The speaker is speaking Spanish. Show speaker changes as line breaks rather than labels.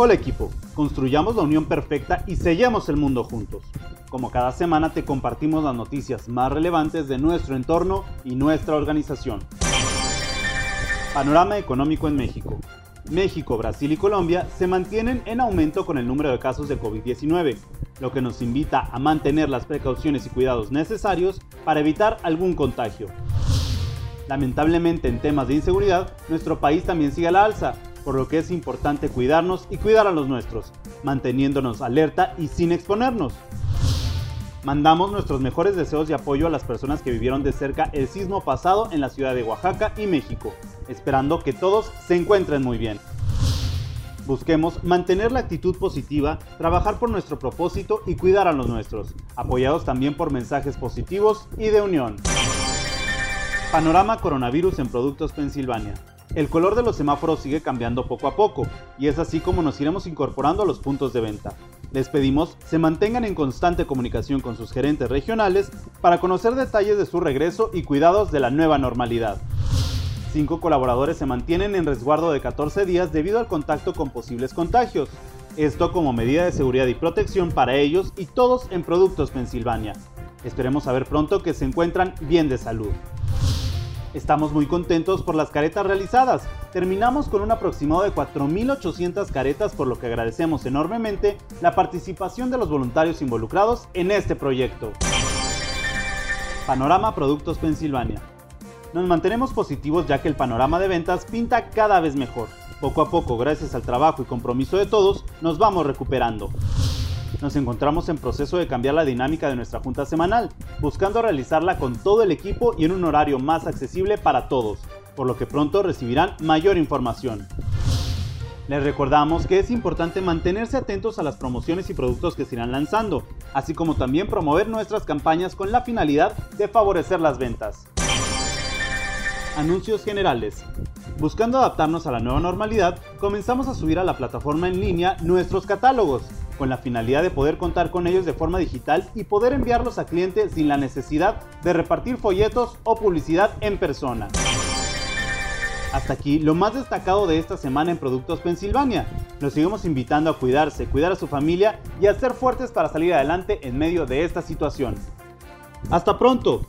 Hola equipo, construyamos la unión perfecta y sellemos el mundo juntos. Como cada semana te compartimos las noticias más relevantes de nuestro entorno y nuestra organización. Panorama económico en México. México, Brasil y Colombia se mantienen en aumento con el número de casos de COVID-19, lo que nos invita a mantener las precauciones y cuidados necesarios para evitar algún contagio. Lamentablemente en temas de inseguridad, nuestro país también sigue a la alza, por lo que es importante cuidarnos y cuidar a los nuestros, manteniéndonos alerta y sin exponernos. Mandamos nuestros mejores deseos y apoyo a las personas que vivieron de cerca el sismo pasado en la ciudad de Oaxaca y México, esperando que todos se encuentren muy bien. Busquemos mantener la actitud positiva, trabajar por nuestro propósito y cuidar a los nuestros, apoyados también por mensajes positivos y de unión. Panorama coronavirus en Productos Pensilvania. El color de los semáforos sigue cambiando poco a poco, y es así como nos iremos incorporando a los puntos de venta. Les pedimos se mantengan en constante comunicación con sus gerentes regionales para conocer detalles de su regreso y cuidados de la nueva normalidad. Cinco colaboradores se mantienen en resguardo de 14 días debido al contacto con posibles contagios. Esto como medida de seguridad y protección para ellos y todos en Productos Pensilvania. Esperemos saber pronto que se encuentran bien de salud. Estamos muy contentos por las caretas realizadas. Terminamos con un aproximado de 4.800 caretas por lo que agradecemos enormemente la participación de los voluntarios involucrados en este proyecto. Panorama Productos Pensilvania. Nos mantenemos positivos ya que el panorama de ventas pinta cada vez mejor. Poco a poco, gracias al trabajo y compromiso de todos, nos vamos recuperando nos encontramos en proceso de cambiar la dinámica de nuestra junta semanal, buscando realizarla con todo el equipo y en un horario más accesible para todos, por lo que pronto recibirán mayor información. Les recordamos que es importante mantenerse atentos a las promociones y productos que se irán lanzando, así como también promover nuestras campañas con la finalidad de favorecer las ventas. Anuncios generales. Buscando adaptarnos a la nueva normalidad, comenzamos a subir a la plataforma en línea nuestros catálogos, con la finalidad de poder contar con ellos de forma digital y poder enviarlos a clientes sin la necesidad de repartir folletos o publicidad en persona. Hasta aquí lo más destacado de esta semana en Productos Pensilvania. Los seguimos invitando a cuidarse, cuidar a su familia y a ser fuertes para salir adelante en medio de esta situación. ¡Hasta pronto!